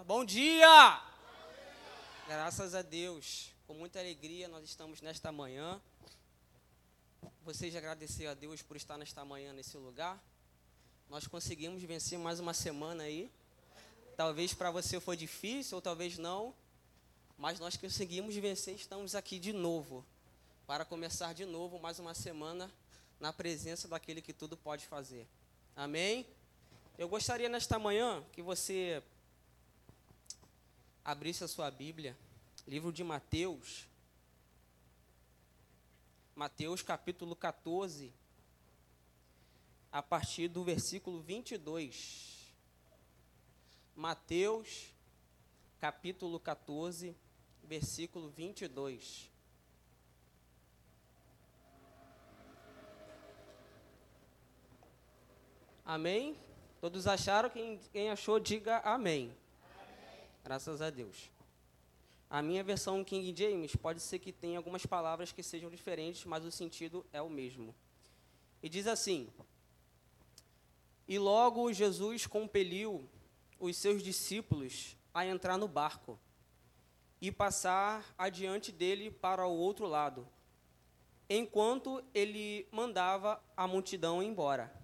melhor. Bom dia! Graças a Deus, com muita alegria nós estamos nesta manhã. Vocês agradecer a Deus por estar nesta manhã nesse lugar. Nós conseguimos vencer mais uma semana aí. Talvez para você foi difícil ou talvez não, mas nós conseguimos vencer. Estamos aqui de novo para começar de novo mais uma semana na presença daquele que tudo pode fazer. Amém? Eu gostaria nesta manhã que você abrisse a sua Bíblia, livro de Mateus, Mateus capítulo 14, a partir do versículo 22. Mateus capítulo 14, versículo 22. Amém? Todos acharam? Quem, quem achou, diga amém. Graças a Deus. A minha versão King James pode ser que tenha algumas palavras que sejam diferentes, mas o sentido é o mesmo. E diz assim: E logo Jesus compeliu os seus discípulos a entrar no barco e passar adiante dele para o outro lado, enquanto ele mandava a multidão embora.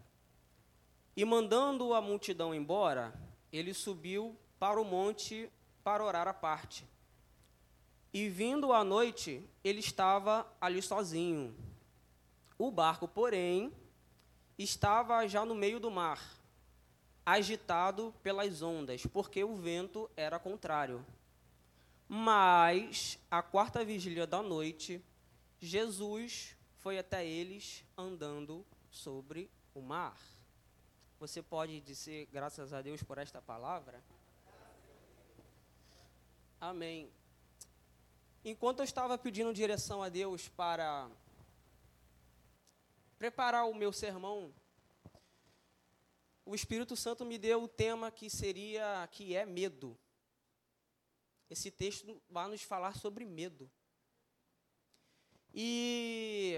E mandando a multidão embora, ele subiu para o monte para orar à parte. E vindo à noite, ele estava ali sozinho. O barco, porém, estava já no meio do mar, agitado pelas ondas, porque o vento era contrário. Mas, à quarta vigília da noite, Jesus foi até eles andando sobre o mar. Você pode dizer graças a Deus por esta palavra? Amém. Enquanto eu estava pedindo direção a Deus para preparar o meu sermão, o Espírito Santo me deu o tema que seria que é medo. Esse texto vai nos falar sobre medo. E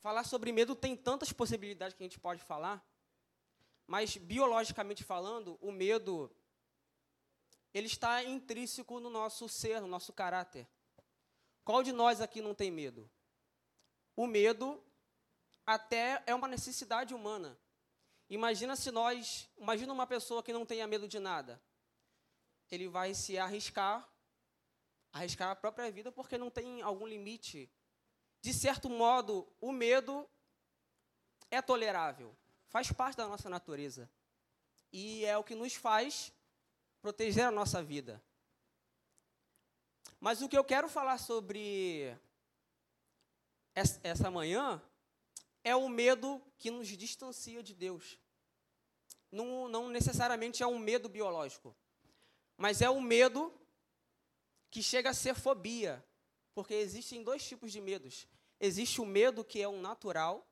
falar sobre medo tem tantas possibilidades que a gente pode falar. Mas biologicamente falando, o medo ele está intrínseco no nosso ser, no nosso caráter. Qual de nós aqui não tem medo? O medo até é uma necessidade humana. Imagina se nós, imagina uma pessoa que não tenha medo de nada. Ele vai se arriscar, arriscar a própria vida porque não tem algum limite. De certo modo, o medo é tolerável faz parte da nossa natureza. E é o que nos faz proteger a nossa vida. Mas o que eu quero falar sobre essa manhã é o medo que nos distancia de Deus. Não, não necessariamente é um medo biológico, mas é o um medo que chega a ser fobia, porque existem dois tipos de medos. Existe o medo que é o natural,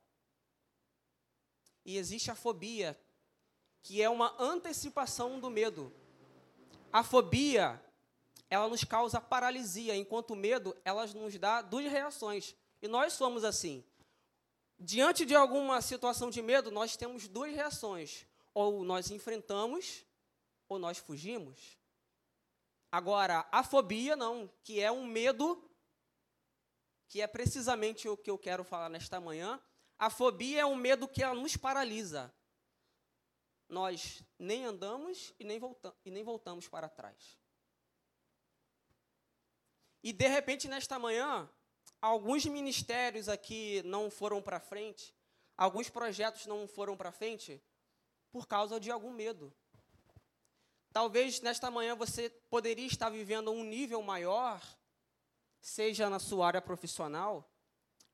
e existe a fobia, que é uma antecipação do medo. A fobia, ela nos causa paralisia, enquanto o medo, ela nos dá duas reações. E nós somos assim. Diante de alguma situação de medo, nós temos duas reações. Ou nós enfrentamos, ou nós fugimos. Agora, a fobia não, que é um medo, que é precisamente o que eu quero falar nesta manhã, a fobia é um medo que ela nos paralisa. Nós nem andamos e nem, volta e nem voltamos para trás. E de repente, nesta manhã, alguns ministérios aqui não foram para frente, alguns projetos não foram para frente por causa de algum medo. Talvez nesta manhã você poderia estar vivendo um nível maior, seja na sua área profissional,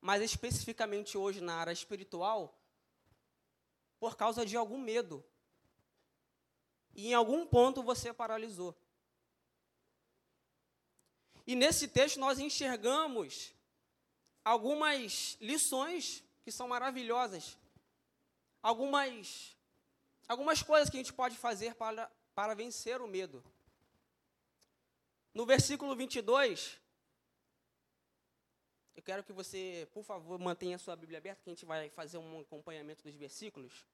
mas especificamente hoje na área espiritual, por causa de algum medo. E em algum ponto você paralisou. E nesse texto nós enxergamos algumas lições que são maravilhosas. Algumas algumas coisas que a gente pode fazer para, para vencer o medo. No versículo 22, eu quero que você, por favor, mantenha a sua Bíblia aberta, que a gente vai fazer um acompanhamento dos versículos.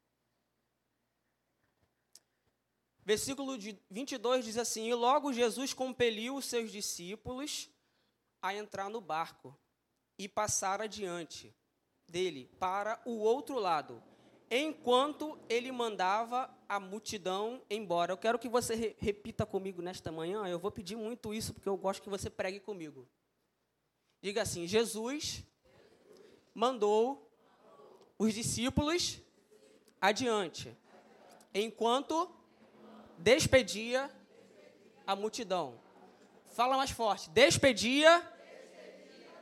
Versículo 22 diz assim: E logo Jesus compeliu os seus discípulos a entrar no barco e passar adiante dele para o outro lado, enquanto ele mandava a multidão embora. Eu quero que você re repita comigo nesta manhã. Eu vou pedir muito isso porque eu gosto que você pregue comigo. Diga assim: Jesus mandou os discípulos adiante, enquanto despedia a multidão. Fala mais forte. Despedia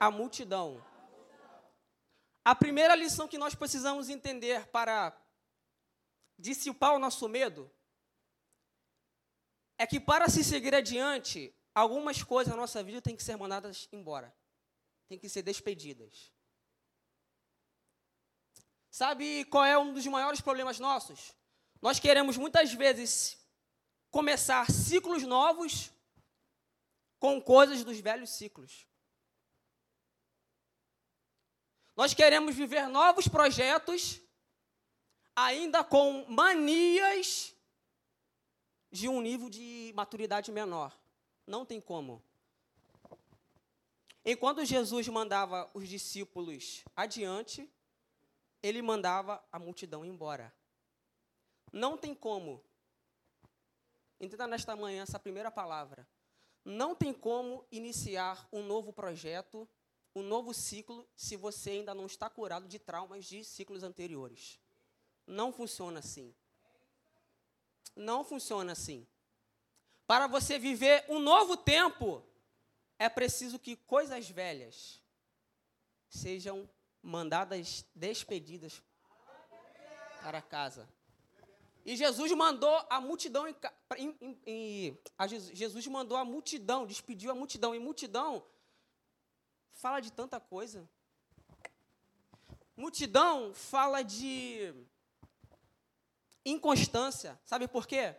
a multidão. A primeira lição que nós precisamos entender para dissipar o nosso medo é que para se seguir adiante, algumas coisas na nossa vida têm que ser mandadas embora, têm que ser despedidas. Sabe qual é um dos maiores problemas nossos? Nós queremos muitas vezes começar ciclos novos com coisas dos velhos ciclos. Nós queremos viver novos projetos, ainda com manias de um nível de maturidade menor. Não tem como. Enquanto Jesus mandava os discípulos adiante, ele mandava a multidão embora. Não tem como Entenda nesta manhã essa primeira palavra. Não tem como iniciar um novo projeto, um novo ciclo, se você ainda não está curado de traumas de ciclos anteriores. Não funciona assim. Não funciona assim. Para você viver um novo tempo, é preciso que coisas velhas sejam mandadas despedidas para casa. E Jesus mandou a multidão, em, em, em, a Jesus mandou a multidão, despediu a multidão. E multidão fala de tanta coisa. Multidão fala de inconstância. Sabe por quê?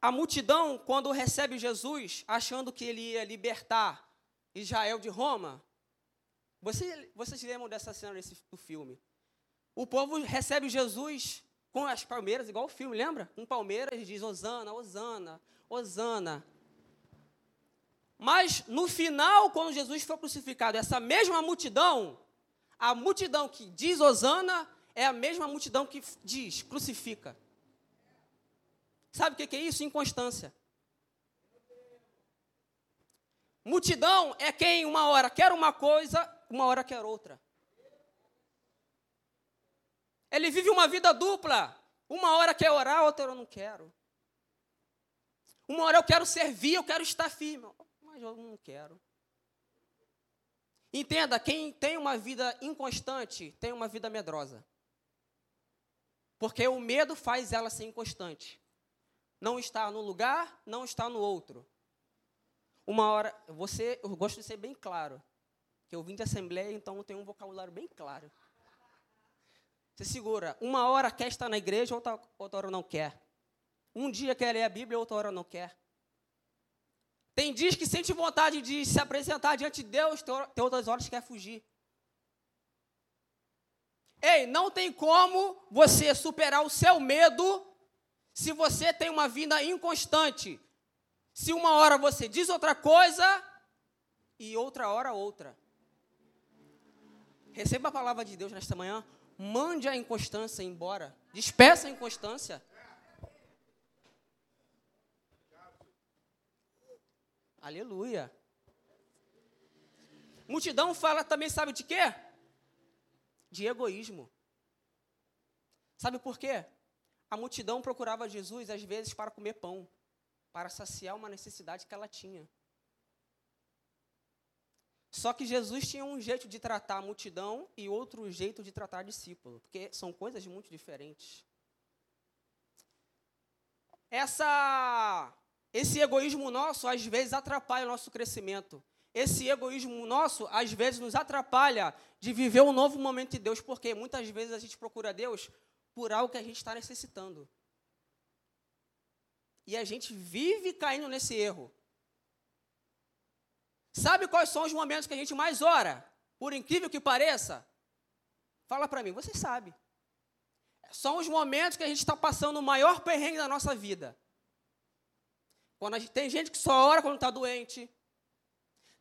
A multidão, quando recebe Jesus, achando que ele ia libertar Israel de Roma, você, vocês lembram dessa cena desse, do filme? O povo recebe Jesus com as palmeiras, igual o filme, lembra? Com palmeiras diz Osana, Osana, Osana. Mas no final, quando Jesus foi crucificado, essa mesma multidão, a multidão que diz Osana, é a mesma multidão que diz crucifica. Sabe o que é isso? Inconstância. Multidão é quem uma hora quer uma coisa, uma hora quer outra. Ele vive uma vida dupla. Uma hora quer orar, outra hora eu não quero. Uma hora eu quero servir, eu quero estar firme, mas eu não quero. Entenda, quem tem uma vida inconstante tem uma vida medrosa. Porque o medo faz ela ser inconstante. Não está no lugar, não está no outro. Uma hora, você, eu gosto de ser bem claro, que eu vim de assembleia, então eu tenho um vocabulário bem claro. Você segura. Uma hora quer estar na igreja, outra, outra hora não quer. Um dia quer ler a Bíblia, outra hora não quer. Tem dias que sente vontade de se apresentar diante de Deus, tem outras horas que quer fugir. Ei, não tem como você superar o seu medo se você tem uma vida inconstante. Se uma hora você diz outra coisa e outra hora outra. Receba a palavra de Deus nesta manhã. Mande a inconstância embora. Despeça a inconstância. Aleluia. Multidão fala também, sabe de quê? De egoísmo. Sabe por quê? A multidão procurava Jesus, às vezes, para comer pão, para saciar uma necessidade que ela tinha. Só que Jesus tinha um jeito de tratar a multidão e outro jeito de tratar discípulo, porque são coisas muito diferentes. Essa, esse egoísmo nosso, às vezes, atrapalha o nosso crescimento. Esse egoísmo nosso, às vezes, nos atrapalha de viver um novo momento de Deus, porque muitas vezes a gente procura Deus por algo que a gente está necessitando. E a gente vive caindo nesse erro. Sabe quais são os momentos que a gente mais ora? Por incrível que pareça? Fala para mim, você sabe. são os momentos que a gente está passando o maior perrengue da nossa vida. Quando gente, tem gente que só ora quando está doente.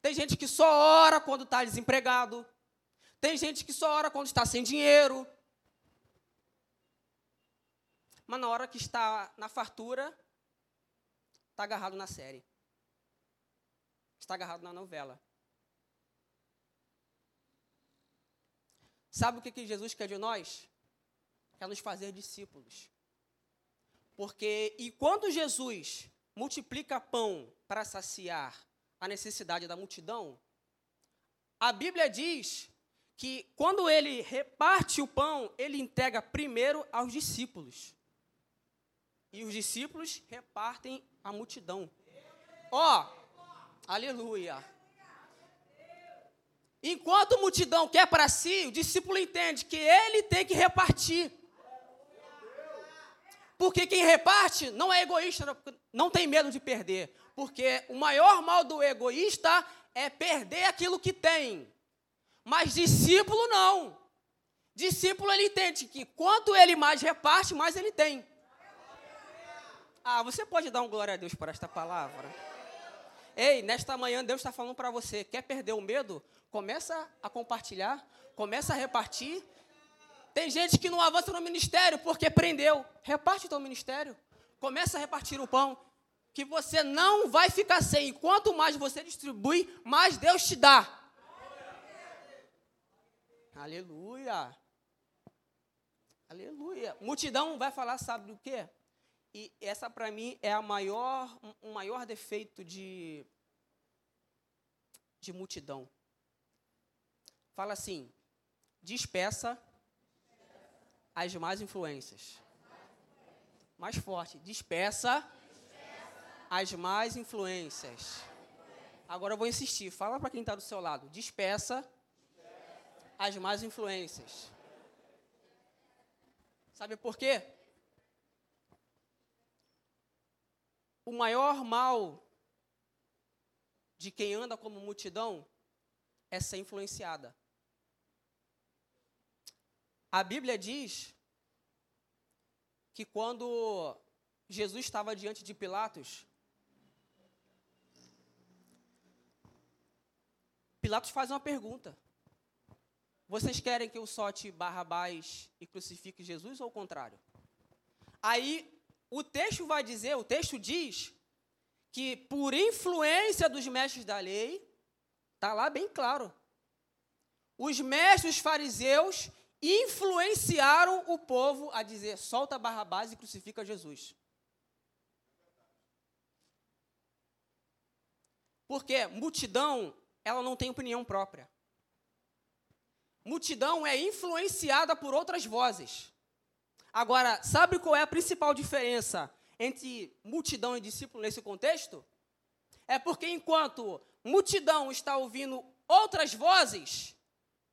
Tem gente que só ora quando está desempregado. Tem gente que só ora quando está sem dinheiro. Mas na hora que está na fartura, está agarrado na série. Está agarrado na novela. Sabe o que, que Jesus quer de nós? Quer nos fazer discípulos. Porque enquanto Jesus multiplica pão para saciar a necessidade da multidão, a Bíblia diz que quando ele reparte o pão, ele entrega primeiro aos discípulos. E os discípulos repartem a multidão. Ó, aleluia. Enquanto a multidão quer para si, o discípulo entende que ele tem que repartir. Porque quem reparte não é egoísta, não tem medo de perder. Porque o maior mal do egoísta é perder aquilo que tem. Mas discípulo não. Discípulo ele entende que quanto ele mais reparte, mais ele tem. Ah, você pode dar um glória a Deus por esta palavra? Ei, nesta manhã Deus está falando para você, quer perder o medo? Começa a compartilhar, começa a repartir. Tem gente que não avança no ministério porque prendeu. Reparte o teu ministério. Começa a repartir o pão. Que você não vai ficar sem. Quanto mais você distribui, mais Deus te dá. Aleluia. Aleluia. Multidão vai falar, sabe do quê? E essa para mim é a maior, um maior defeito de, de multidão. Fala assim: despeça as más influências. Mais forte, despeça as más influências. Agora eu vou insistir, fala para quem está do seu lado: despeça as más influências. Sabe por quê? O maior mal de quem anda como multidão é ser influenciada. A Bíblia diz que quando Jesus estava diante de Pilatos, Pilatos faz uma pergunta: Vocês querem que eu solte Barrabás e crucifique Jesus ou o contrário? Aí o texto vai dizer, o texto diz que por influência dos mestres da lei, está lá bem claro, os mestres fariseus influenciaram o povo a dizer: solta Barrabás e crucifica Jesus. Porque multidão, ela não tem opinião própria. Multidão é influenciada por outras vozes. Agora, sabe qual é a principal diferença entre multidão e discípulo nesse contexto? É porque enquanto multidão está ouvindo outras vozes,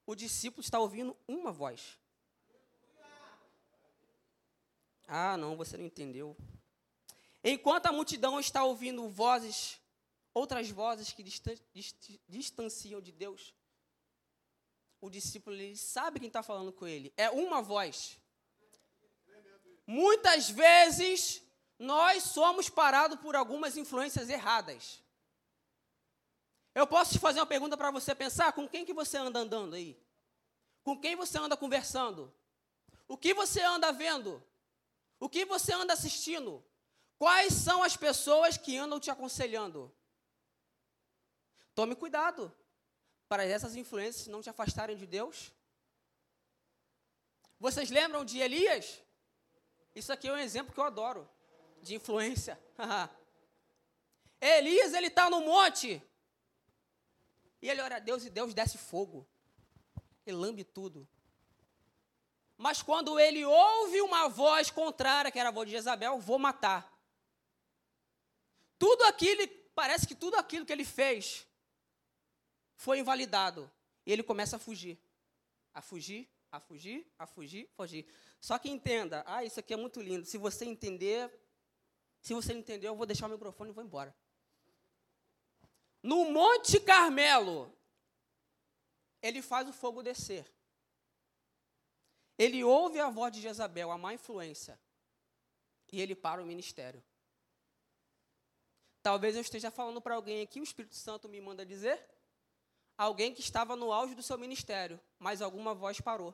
o discípulo está ouvindo uma voz. Ah, não, você não entendeu. Enquanto a multidão está ouvindo vozes, outras vozes que distanciam de Deus, o discípulo ele sabe quem está falando com ele. É uma voz. Muitas vezes nós somos parados por algumas influências erradas. Eu posso te fazer uma pergunta para você pensar: com quem que você anda andando aí? Com quem você anda conversando? O que você anda vendo? O que você anda assistindo? Quais são as pessoas que andam te aconselhando? Tome cuidado para essas influências não te afastarem de Deus. Vocês lembram de Elias? Isso aqui é um exemplo que eu adoro de influência. Elias, ele está no monte e ele ora a Deus e Deus desce fogo. Ele lambe tudo. Mas quando ele ouve uma voz contrária, que era a voz de Jezabel, vou matar. Tudo aquilo, parece que tudo aquilo que ele fez foi invalidado. E ele começa a fugir. A fugir, a fugir, a fugir, fugir. Só que entenda, ah, isso aqui é muito lindo. Se você entender, se você não entender, eu vou deixar o microfone e vou embora. No Monte Carmelo, ele faz o fogo descer. ele ouve a voz de Jezabel, a má influência, e ele para o ministério. Talvez eu esteja falando para alguém aqui, o Espírito Santo me manda dizer, alguém que estava no auge do seu ministério, mas alguma voz parou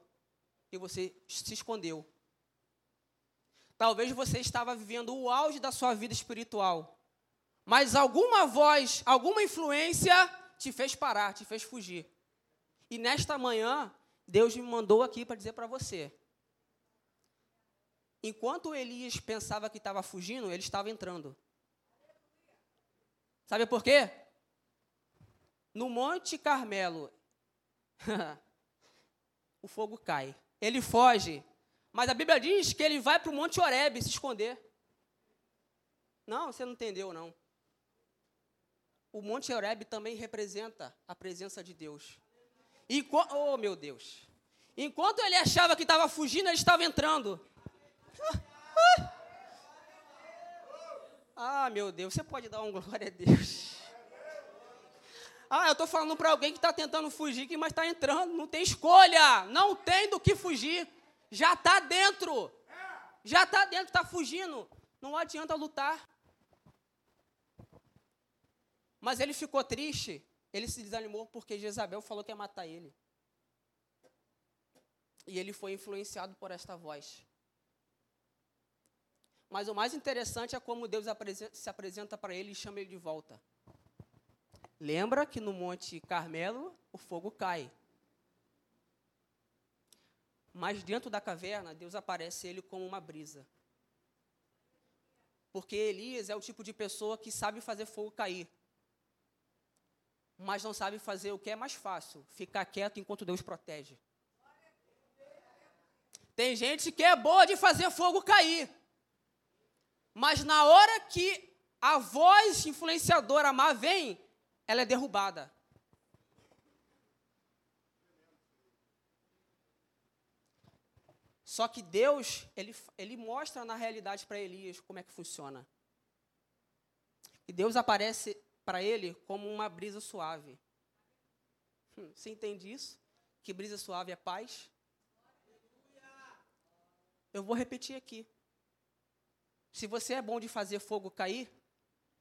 e você se escondeu. Talvez você estava vivendo o auge da sua vida espiritual, mas alguma voz, alguma influência te fez parar, te fez fugir. E nesta manhã, Deus me mandou aqui para dizer para você. Enquanto Elias pensava que estava fugindo, ele estava entrando. Sabe por quê? No Monte Carmelo, o fogo cai. Ele foge. Mas a Bíblia diz que ele vai para o Monte Oreb se esconder. Não, você não entendeu, não. O Monte Oreb também representa a presença de Deus. E, oh, meu Deus. Enquanto ele achava que estava fugindo, ele estava entrando. Ah, meu Deus, você pode dar uma glória a Deus. Ah, eu estou falando para alguém que está tentando fugir, mas está entrando. Não tem escolha. Não tem do que fugir. Já está dentro. Já está dentro, está fugindo. Não adianta lutar. Mas ele ficou triste. Ele se desanimou porque Jezabel falou que ia matar ele. E ele foi influenciado por esta voz. Mas o mais interessante é como Deus se apresenta para ele e chama ele de volta. Lembra que no Monte Carmelo o fogo cai. Mas dentro da caverna, Deus aparece ele como uma brisa. Porque Elias é o tipo de pessoa que sabe fazer fogo cair. Mas não sabe fazer o que é mais fácil, ficar quieto enquanto Deus protege. Tem gente que é boa de fazer fogo cair. Mas na hora que a voz influenciadora má vem, ela é derrubada. Só que Deus, ele, ele mostra na realidade para Elias como é que funciona. E Deus aparece para ele como uma brisa suave. Hum, você entende isso? Que brisa suave é paz? Eu vou repetir aqui. Se você é bom de fazer fogo cair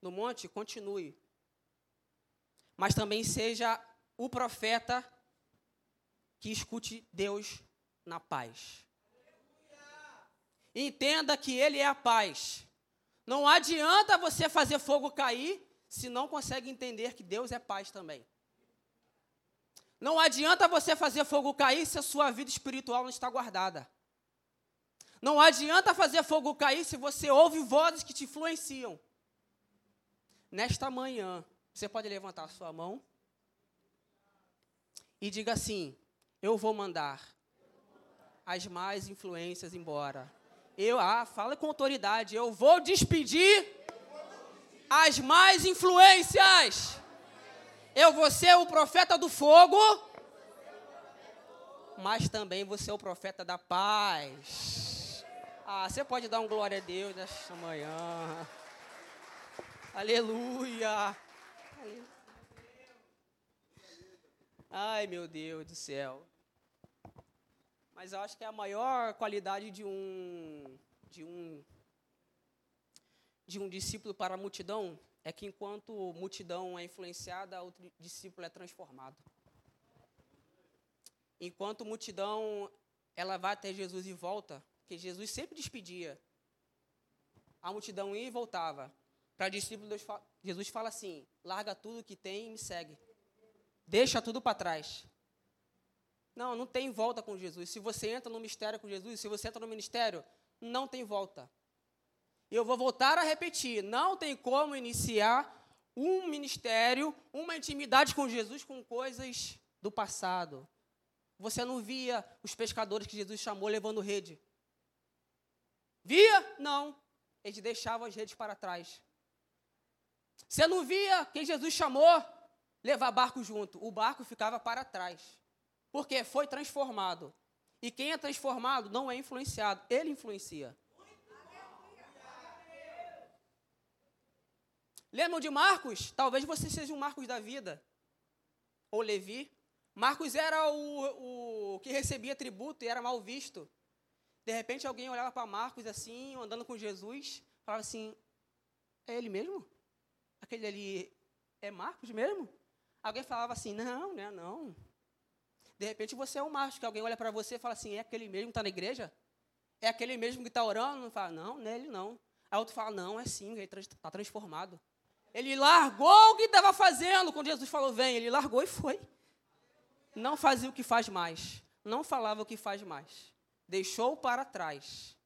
no monte, continue. Mas também seja o profeta que escute Deus na paz. Entenda que Ele é a paz. Não adianta você fazer fogo cair se não consegue entender que Deus é paz também. Não adianta você fazer fogo cair se a sua vida espiritual não está guardada. Não adianta fazer fogo cair se você ouve vozes que te influenciam. Nesta manhã, você pode levantar a sua mão e diga assim: Eu vou mandar as más influências embora. Eu, ah, fala com autoridade. Eu vou despedir as más influências. Eu vou ser o profeta do fogo, mas também vou ser o profeta da paz. Ah, você pode dar um glória a Deus nesta manhã. Aleluia. Ai, meu Deus do céu. Mas eu acho que a maior qualidade de um de um de um discípulo para a multidão é que enquanto a multidão é influenciada, o discípulo é transformado. Enquanto a multidão ela vai até Jesus e volta, porque Jesus sempre despedia. A multidão ia e voltava. Para discípulos, Jesus fala assim: larga tudo que tem e me segue. Deixa tudo para trás. Não, não tem volta com Jesus. Se você entra no mistério com Jesus, se você entra no ministério, não tem volta. Eu vou voltar a repetir: não tem como iniciar um ministério, uma intimidade com Jesus com coisas do passado. Você não via os pescadores que Jesus chamou levando rede. Via? Não. Eles deixavam as redes para trás. Você não via quem Jesus chamou levar barco junto. O barco ficava para trás. Porque foi transformado. E quem é transformado não é influenciado, ele influencia. Lembram de Marcos? Talvez você seja um Marcos da vida. Ou Levi. Marcos era o, o que recebia tributo e era mal visto. De repente alguém olhava para Marcos assim, andando com Jesus, falava assim: É ele mesmo? Aquele ali é Marcos mesmo? Alguém falava assim: Não, não é não. De repente você é o Marcos, que alguém olha para você e fala assim: É aquele mesmo que está na igreja? É aquele mesmo que está orando? Não, não é ele não. Aí outro fala: Não, é sim, ele está transformado. Ele largou o que estava fazendo. Quando Jesus falou: Vem, ele largou e foi. Não fazia o que faz mais. Não falava o que faz mais deixou para trás.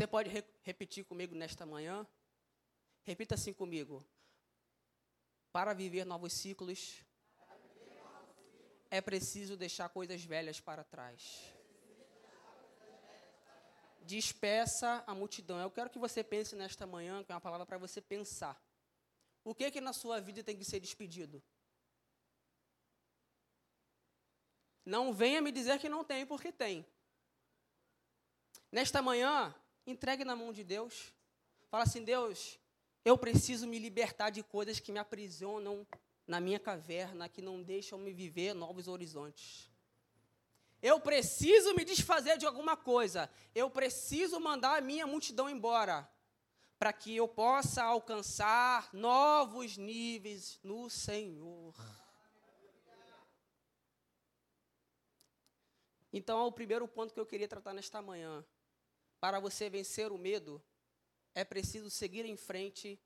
Você pode re repetir comigo nesta manhã? Repita assim comigo. Para viver novos ciclos, é preciso deixar coisas velhas para trás. Despeça a multidão. Eu quero que você pense nesta manhã, que é uma palavra para você pensar. O que que na sua vida tem que ser despedido? Não venha me dizer que não tem, porque tem. Nesta manhã, entregue na mão de Deus. Fala assim: Deus, eu preciso me libertar de coisas que me aprisionam na minha caverna, que não deixam me viver novos horizontes. Eu preciso me desfazer de alguma coisa. Eu preciso mandar a minha multidão embora, para que eu possa alcançar novos níveis no Senhor. Então, o primeiro ponto que eu queria tratar nesta manhã, para você vencer o medo, é preciso seguir em frente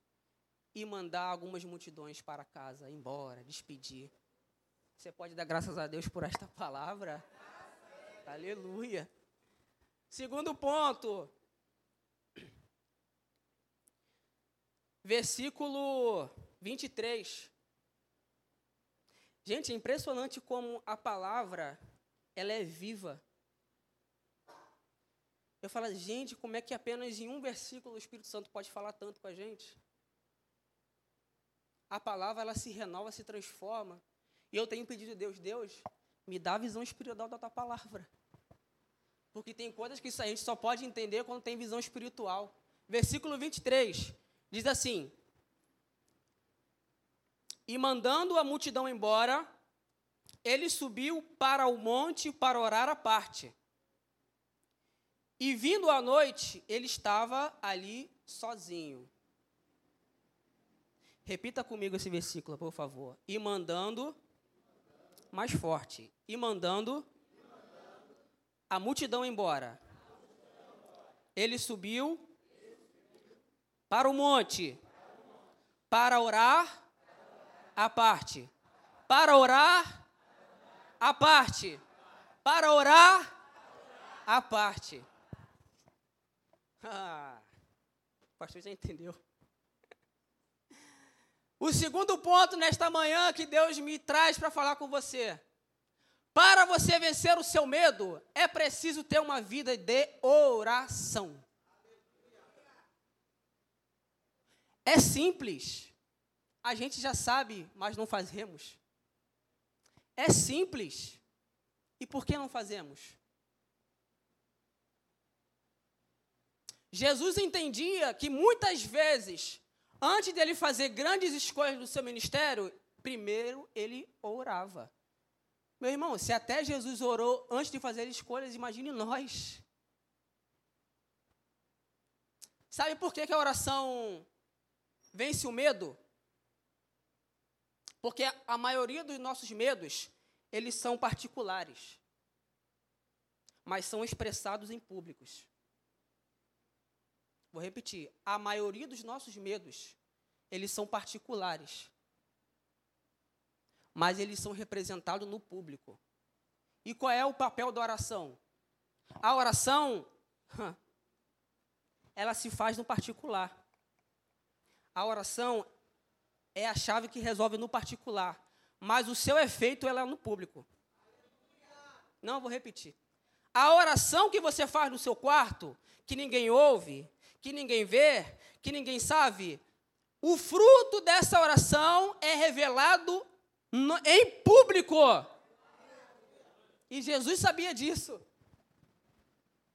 e mandar algumas multidões para casa, embora, despedir. Você pode dar graças a Deus por esta palavra? Aleluia. Segundo ponto, versículo 23. Gente, é impressionante como a palavra ela é viva. Eu falo, gente, como é que apenas em um versículo o Espírito Santo pode falar tanto com a gente? A palavra, ela se renova, se transforma. E eu tenho pedido a Deus, Deus, me dá a visão espiritual da tua palavra. Porque tem coisas que a gente só pode entender quando tem visão espiritual. Versículo 23 diz assim: E mandando a multidão embora, ele subiu para o monte para orar à parte. E vindo à noite, ele estava ali sozinho. Repita comigo esse versículo, por favor. E mandando, mais forte, e mandando a multidão embora. Ele subiu para o monte para orar à parte. Para orar a parte. Para orar, a parte. Ah, o pastor já entendeu. O segundo ponto nesta manhã que Deus me traz para falar com você. Para você vencer o seu medo, é preciso ter uma vida de oração. É simples. A gente já sabe, mas não fazemos. É simples. E por que não fazemos? Jesus entendia que muitas vezes, antes dele fazer grandes escolhas do seu ministério, primeiro ele orava. Meu irmão, se até Jesus orou antes de fazer escolhas, imagine nós. Sabe por que, que a oração vence o medo? Porque a maioria dos nossos medos, eles são particulares, mas são expressados em públicos. Vou repetir, a maioria dos nossos medos, eles são particulares, mas eles são representados no público. E qual é o papel da oração? A oração, ela se faz no particular. A oração, é a chave que resolve no particular, mas o seu efeito ela é no público. Não, vou repetir. A oração que você faz no seu quarto, que ninguém ouve, que ninguém vê, que ninguém sabe, o fruto dessa oração é revelado no, em público. E Jesus sabia disso.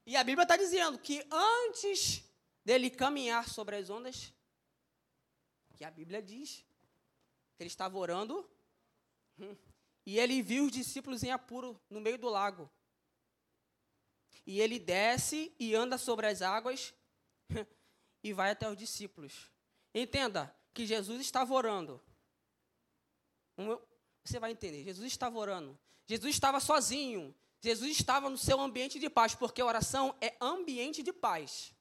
E a Bíblia está dizendo que antes dele caminhar sobre as ondas, que a Bíblia diz, Ele estava orando. Hum, e ele viu os discípulos em apuro no meio do lago. E ele desce e anda sobre as águas e vai até os discípulos. Entenda que Jesus estava orando. Você vai entender. Jesus estava orando. Jesus estava sozinho. Jesus estava no seu ambiente de paz, porque oração é ambiente de paz.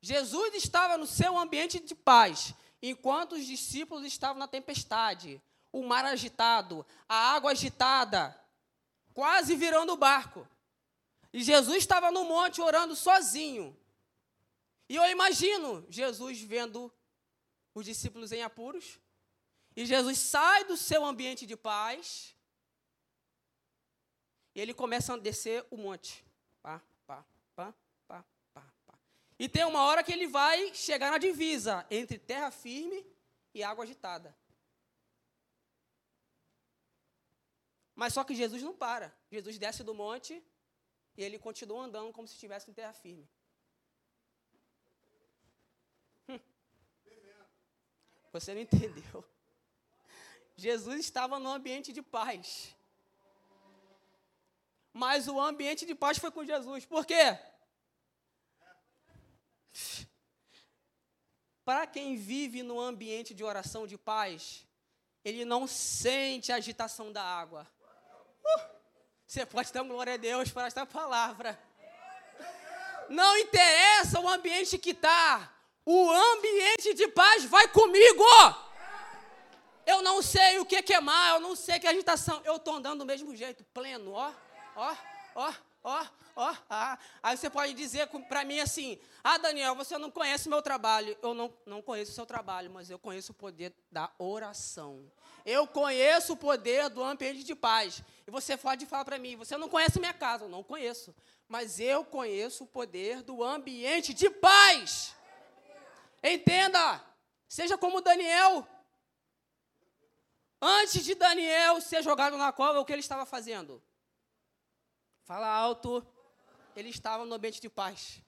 Jesus estava no seu ambiente de paz, enquanto os discípulos estavam na tempestade, o mar agitado, a água agitada, quase virando o barco. E Jesus estava no monte orando sozinho. E eu imagino Jesus vendo os discípulos em apuros, e Jesus sai do seu ambiente de paz, e ele começa a descer o monte. Pá, pá, pá, pá, pá, pá. E tem uma hora que ele vai chegar na divisa entre terra firme e água agitada. Mas só que Jesus não para. Jesus desce do monte e ele continua andando como se estivesse em terra firme. Você não entendeu. Jesus estava no ambiente de paz. Mas o ambiente de paz foi com Jesus. Por quê? Para quem vive no ambiente de oração de paz, ele não sente a agitação da água. Uh, você pode dar glória a Deus para esta palavra. Não interessa o ambiente que está, o ambiente de paz vai comigo. Eu não sei o que é mal, eu não sei que é agitação. Eu estou andando do mesmo jeito, pleno, ó ó, ó, ó, ó. Ah. Aí você pode dizer para mim assim: Ah, Daniel, você não conhece meu trabalho. Eu não, não conheço o seu trabalho, mas eu conheço o poder da oração. Eu conheço o poder do ambiente de paz. E você pode falar para mim: Você não conhece minha casa. Eu não conheço. Mas eu conheço o poder do ambiente de paz. Entenda. Seja como Daniel. Antes de Daniel ser jogado na cova, o que ele estava fazendo? Fala alto. Ele estava no ambiente de paz.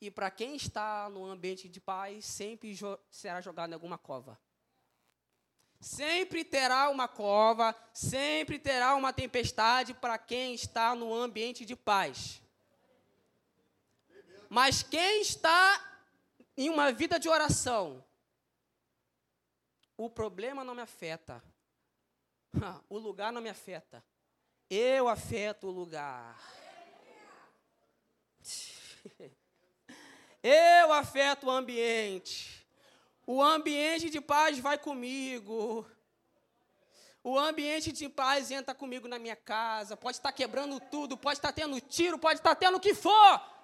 E para quem está no ambiente de paz, sempre jo será jogado em alguma cova. Sempre terá uma cova, sempre terá uma tempestade para quem está no ambiente de paz. Mas quem está em uma vida de oração, o problema não me afeta, o lugar não me afeta, eu afeto o lugar. Eu afeto o ambiente. O ambiente de paz vai comigo. O ambiente de paz entra comigo na minha casa. Pode estar quebrando tudo, pode estar tendo tiro, pode estar tendo o que for.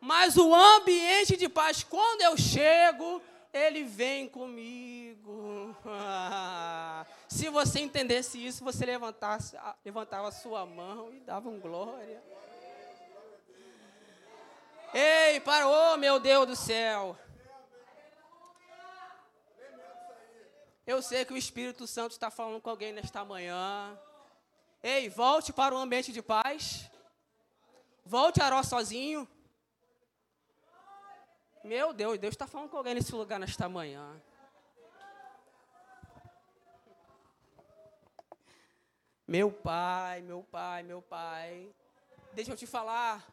Mas o ambiente de paz, quando eu chego, ele vem comigo. se você entendesse isso, você levantasse, levantava a sua mão e dava um glória. Ei, parou, meu Deus do céu. Eu sei que o Espírito Santo está falando com alguém nesta manhã. Ei, volte para o ambiente de paz. Volte a orar sozinho. Meu Deus, Deus está falando com alguém nesse lugar nesta manhã. Meu pai, meu pai, meu pai. Deixa eu te falar.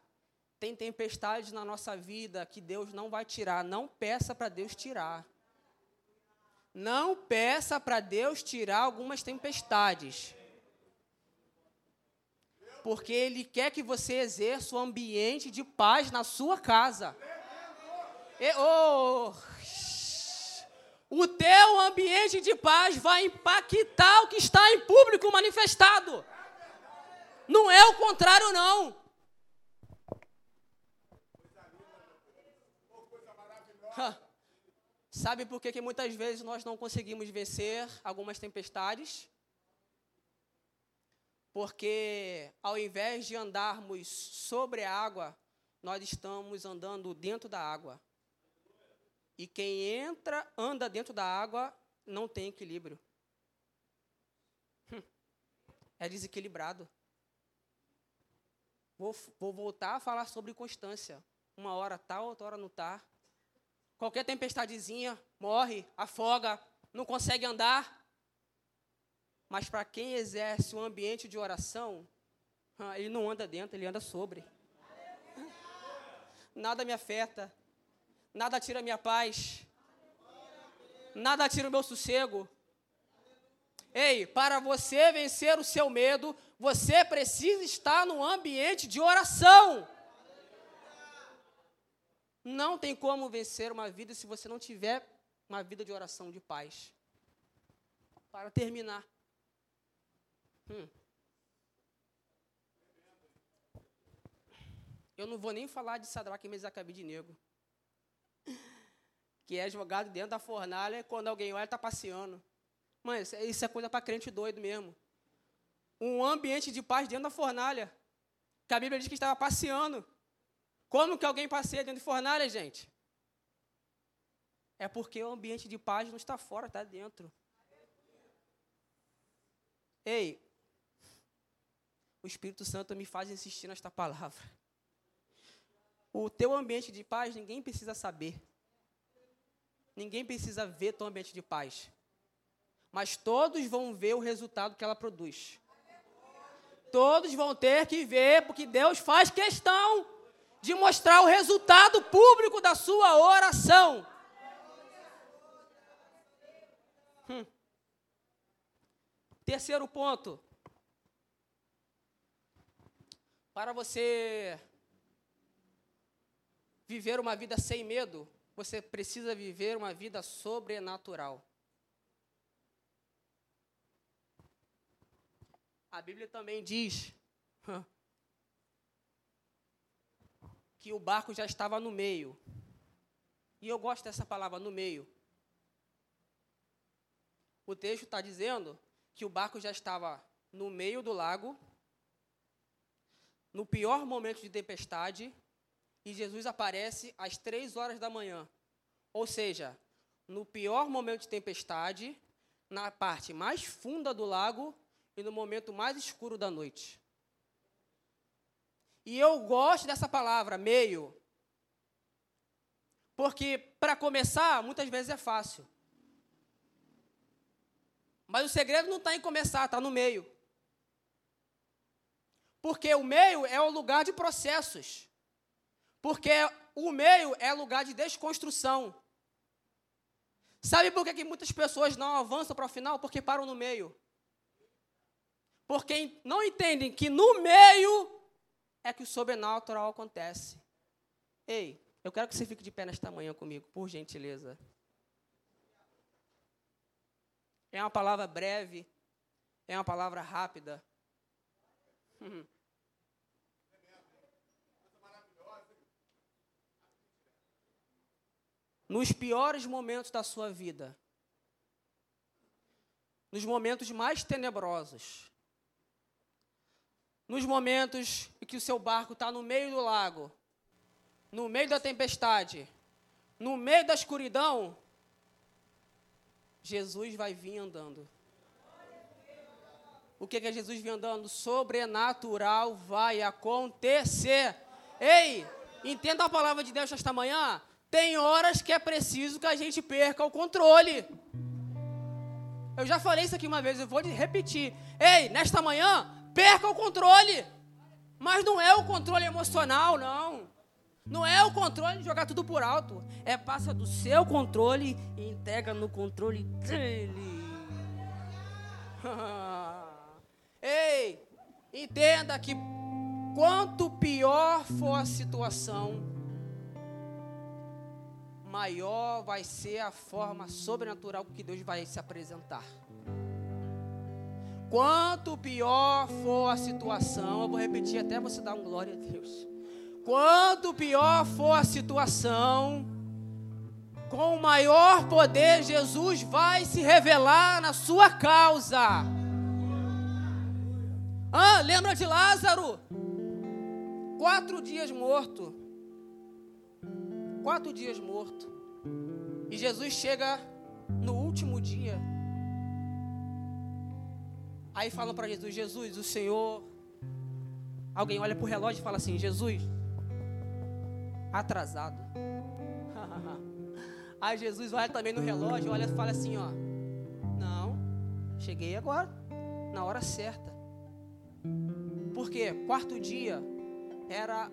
Tem tempestades na nossa vida que Deus não vai tirar. Não peça para Deus tirar. Não peça para Deus tirar algumas tempestades. Porque Ele quer que você exerça o ambiente de paz na sua casa. O teu ambiente de paz vai impactar o que está em público manifestado. Não é o contrário, não. Sabe por que, que muitas vezes nós não conseguimos vencer algumas tempestades? Porque ao invés de andarmos sobre a água, nós estamos andando dentro da água. E quem entra, anda dentro da água, não tem equilíbrio. Hum. É desequilibrado. Vou, vou voltar a falar sobre constância. Uma hora tá, outra hora não tá. qualquer tempestadezinha, morre, afoga, não consegue andar. Mas para quem exerce um ambiente de oração, ele não anda dentro, ele anda sobre. Nada me afeta, nada tira minha paz, nada tira o meu sossego. Ei, para você vencer o seu medo, você precisa estar no ambiente de oração. Não tem como vencer uma vida se você não tiver uma vida de oração, de paz. Para terminar. Hum. Eu não vou nem falar de Sadraque, Mesaque de Negro. Que é jogado dentro da fornalha quando alguém olha, está passeando. Mas isso é coisa para crente doido mesmo. Um ambiente de paz dentro da fornalha. Que a Bíblia diz que estava passeando. Como que alguém passeia dentro de fornalha, gente? É porque o ambiente de paz não está fora, está dentro. Ei, o Espírito Santo me faz insistir nesta palavra. O teu ambiente de paz, ninguém precisa saber. Ninguém precisa ver teu ambiente de paz. Mas todos vão ver o resultado que ela produz. Todos vão ter que ver, porque Deus faz questão de mostrar o resultado público da sua oração. Hum. Terceiro ponto. Para você viver uma vida sem medo, você precisa viver uma vida sobrenatural. A Bíblia também diz que o barco já estava no meio. E eu gosto dessa palavra, no meio. O texto está dizendo que o barco já estava no meio do lago, no pior momento de tempestade, e Jesus aparece às três horas da manhã. Ou seja, no pior momento de tempestade, na parte mais funda do lago e no momento mais escuro da noite. E eu gosto dessa palavra, meio. Porque, para começar, muitas vezes é fácil. Mas o segredo não está em começar, está no meio. Porque o meio é o lugar de processos. Porque o meio é lugar de desconstrução. Sabe por que, que muitas pessoas não avançam para o final? Porque param no meio. Porque não entendem que no meio é que o sobrenatural acontece. Ei, eu quero que você fique de pé nesta manhã comigo, por gentileza. É uma palavra breve, é uma palavra rápida. Nos piores momentos da sua vida, nos momentos mais tenebrosos, nos momentos em que o seu barco está no meio do lago, no meio da tempestade, no meio da escuridão, Jesus vai vir andando. O que, que é Jesus vir andando? Sobrenatural vai acontecer. Ei, entenda a palavra de Deus esta manhã. Tem horas que é preciso que a gente perca o controle. Eu já falei isso aqui uma vez, eu vou repetir. Ei, nesta manhã, perca o controle. Mas não é o controle emocional, não. Não é o controle de jogar tudo por alto. É passa do seu controle e entrega no controle dele. Ei, entenda que quanto pior for a situação, maior vai ser a forma sobrenatural que Deus vai se apresentar. Quanto pior for a situação, eu vou repetir até você dar um glória a Deus. Quanto pior for a situação, com o maior poder, Jesus vai se revelar na sua causa. Ah, lembra de Lázaro? Quatro dias morto. Quatro dias morto. E Jesus chega no último dia Aí falam para Jesus: Jesus, o Senhor. Alguém olha para o relógio e fala assim: Jesus, atrasado. Aí Jesus olha também no relógio, olha e fala assim, ó. Não, cheguei agora, na hora certa. Por quê? Quarto dia era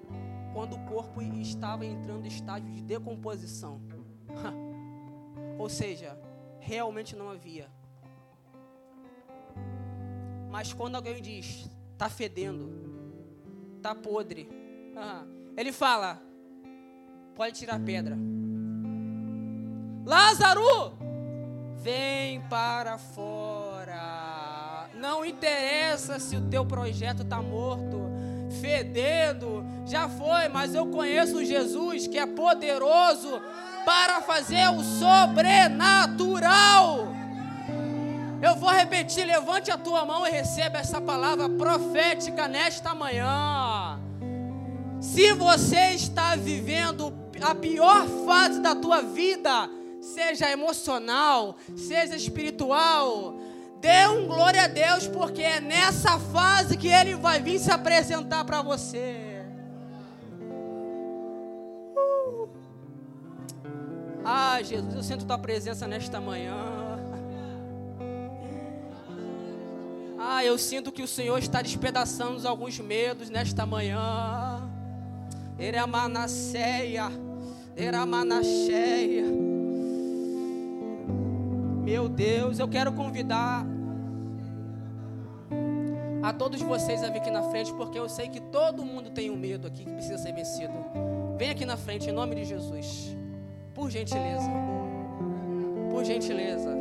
quando o corpo estava entrando em estágio de decomposição. Ou seja, realmente não havia. Mas quando alguém diz, tá fedendo, tá podre, ele fala, pode tirar a pedra. Lázaro, vem para fora. Não interessa se o teu projeto está morto, fedendo, já foi, mas eu conheço Jesus que é poderoso para fazer o sobrenatural. Eu vou repetir, levante a tua mão e receba essa palavra profética nesta manhã. Se você está vivendo a pior fase da tua vida, seja emocional, seja espiritual, dê um glória a Deus, porque é nessa fase que Ele vai vir se apresentar para você. Uh. Ah, Jesus, eu sinto tua presença nesta manhã. Ah, eu sinto que o Senhor está despedaçando alguns medos nesta manhã. Eramanasseia, Eramanasseia. Meu Deus, eu quero convidar a todos vocês a vir aqui na frente, porque eu sei que todo mundo tem um medo aqui que precisa ser vencido. Vem aqui na frente, em nome de Jesus. Por gentileza. Por gentileza.